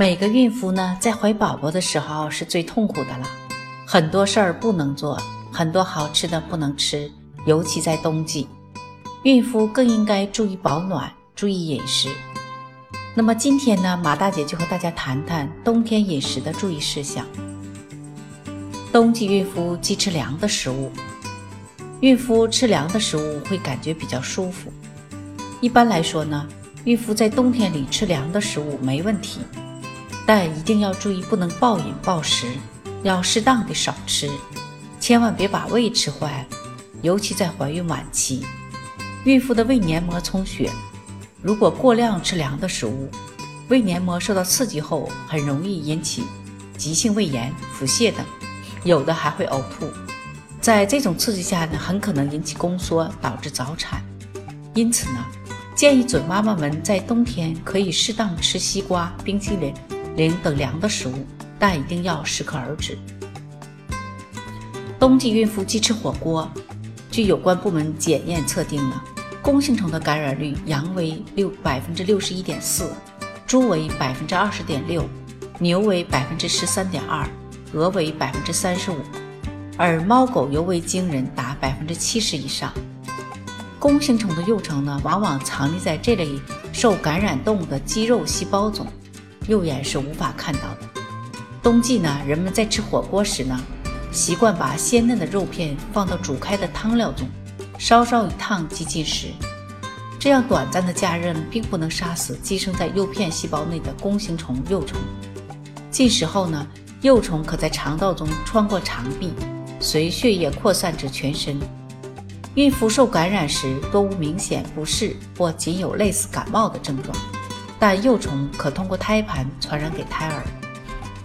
每个孕妇呢，在怀宝宝的时候是最痛苦的了，很多事儿不能做，很多好吃的不能吃，尤其在冬季，孕妇更应该注意保暖，注意饮食。那么今天呢，马大姐就和大家谈谈冬天饮食的注意事项。冬季孕妇忌吃凉的食物，孕妇吃凉的食物会感觉比较舒服。一般来说呢，孕妇在冬天里吃凉的食物没问题。但一定要注意，不能暴饮暴食，要适当的少吃，千万别把胃吃坏了。尤其在怀孕晚期，孕妇的胃黏膜充血，如果过量吃凉的食物，胃黏膜受到刺激后，很容易引起急性胃炎、腹泻等，有的还会呕吐。在这种刺激下呢，很可能引起宫缩，导致早产。因此呢，建议准妈妈们在冬天可以适当吃西瓜、冰淇淋。零等凉的食物，但一定要适可而止。冬季孕妇忌吃火锅。据有关部门检验测定呢，弓形虫的感染率，羊为六百分之六十一点四，猪为百分之二十点六，牛为百分之十三点二，鹅为百分之三十五，而猫狗尤为惊人，达百分之七十以上。弓形虫的幼虫呢，往往藏匿在这类受感染动物的肌肉细胞中。肉眼是无法看到的。冬季呢，人们在吃火锅时呢，习惯把鲜嫩的肉片放到煮开的汤料中，稍稍一烫即进食。这样短暂的加热，并不能杀死寄生在肉片细胞内的弓形虫幼虫。进食后呢，幼虫可在肠道中穿过肠壁，随血液扩散至全身。孕妇受感染时多无明显不适或仅有类似感冒的症状。但幼虫可通过胎盘传染给胎儿，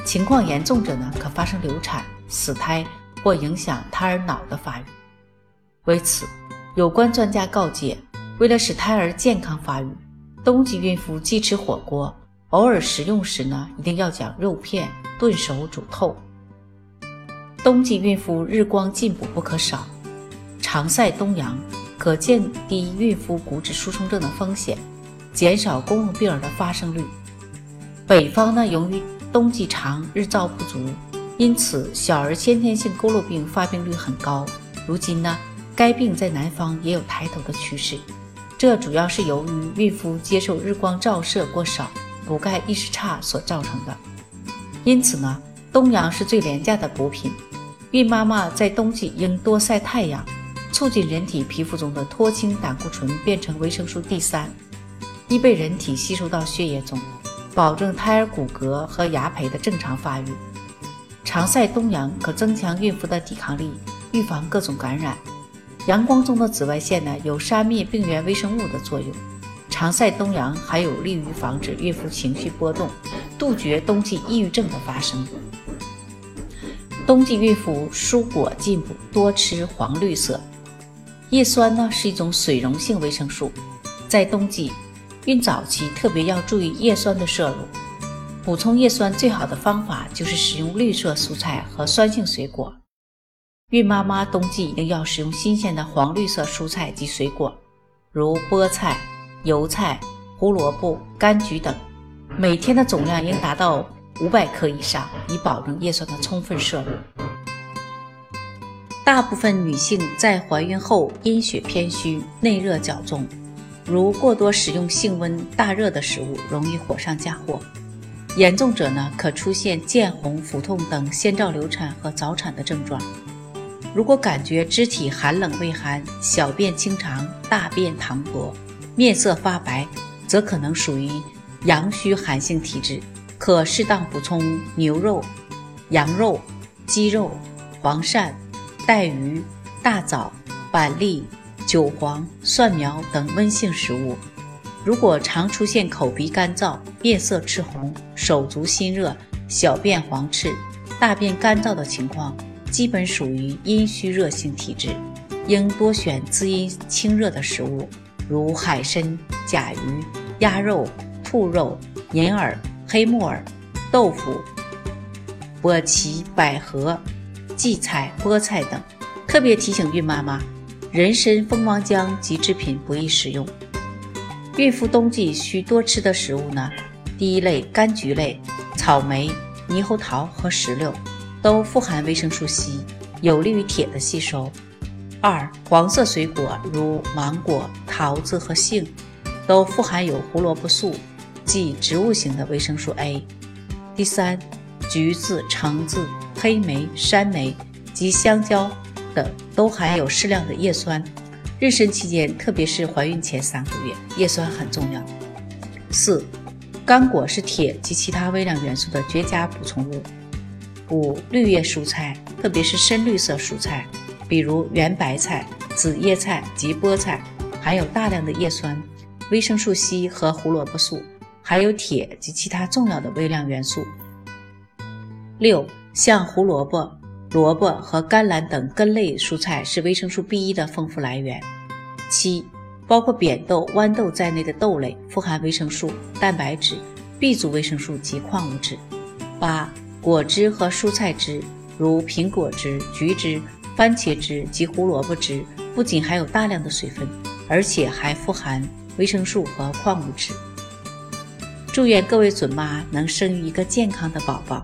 情况严重者呢，可发生流产、死胎或影响胎儿脑的发育。为此，有关专家告诫，为了使胎儿健康发育，冬季孕妇忌吃火锅，偶尔食用时呢，一定要将肉片炖熟煮透。冬季孕妇日光进补不可少，常晒冬阳可降低孕妇骨质疏松症的风险。减少公共病儿的发生率。北方呢，由于冬季长，日照不足，因此小儿先天性佝偻病发病率很高。如今呢，该病在南方也有抬头的趋势，这主要是由于孕妇接受日光照射过少、补钙意识差所造成的。因此呢，冬阳是最廉价的补品。孕妈妈在冬季应多晒太阳，促进人体皮肤中的脱氢胆固醇变成维生素 D 三。易被人体吸收到血液中，保证胎儿骨骼和牙胚的正常发育。常晒冬阳可增强孕妇的抵抗力，预防各种感染。阳光中的紫外线呢，有杀灭病原微生物的作用。常晒冬阳还有利于防止孕妇情绪波动，杜绝冬季抑郁症的发生。冬季孕妇蔬果进补，多吃黄绿色。叶酸呢是一种水溶性维生素，在冬季。孕早期特别要注意叶酸的摄入，补充叶酸最好的方法就是使用绿色蔬菜和酸性水果。孕妈妈冬季一定要使用新鲜的黄绿色蔬菜及水果，如菠菜、油菜、胡萝卜、柑橘等，每天的总量应达到五百克以上，以保证叶酸的充分摄入。大部分女性在怀孕后阴血偏虚，内热较重。如过多食用性温大热的食物，容易火上加火。严重者呢，可出现见红、腹痛等先兆流产和早产的症状。如果感觉肢体寒冷畏寒、小便清长、大便溏薄、面色发白，则可能属于阳虚寒性体质，可适当补充牛肉、羊肉、鸡肉、黄鳝、带鱼、大枣、板栗。韭黄、蒜苗等温性食物。如果常出现口鼻干燥、面色赤红、手足心热、小便黄赤、大便干燥的情况，基本属于阴虚热性体质，应多选滋阴清热的食物，如海参、甲鱼、鸭肉、兔肉、银耳、黑木耳、豆腐、柏荠、百合、荠菜、菠菜等。特别提醒孕妈妈，人参、蜂王浆及制品不宜食用。孕妇冬季需多吃的食物呢？第一类柑橘类，草莓、猕猴桃和石榴都富含维生素 C，有利于铁的吸收。二、黄色水果如芒果、桃子和杏，都富含有胡萝卜素，即植物型的维生素 A。第三，橘子、橙子、黑莓、山莓及香蕉等都含有适量的叶酸，妊娠期间，特别是怀孕前三个月，叶酸很重要。四。干果是铁及其他微量元素的绝佳补充物。五、绿叶蔬菜，特别是深绿色蔬菜，比如圆白菜、紫叶菜及菠菜，含有大量的叶酸、维生素 C 和胡萝卜素，含有铁及其他重要的微量元素。六、像胡萝卜、萝卜和甘蓝等根类蔬菜是维生素 B1 的丰富来源。七。包括扁豆、豌豆在内的豆类富含维生素、蛋白质、B 族维生素及矿物质。八、果汁和蔬菜汁，如苹果汁、橘汁、番茄汁及胡萝卜汁，不仅含有大量的水分，而且还富含维生素和矿物质。祝愿各位准妈能生育一个健康的宝宝。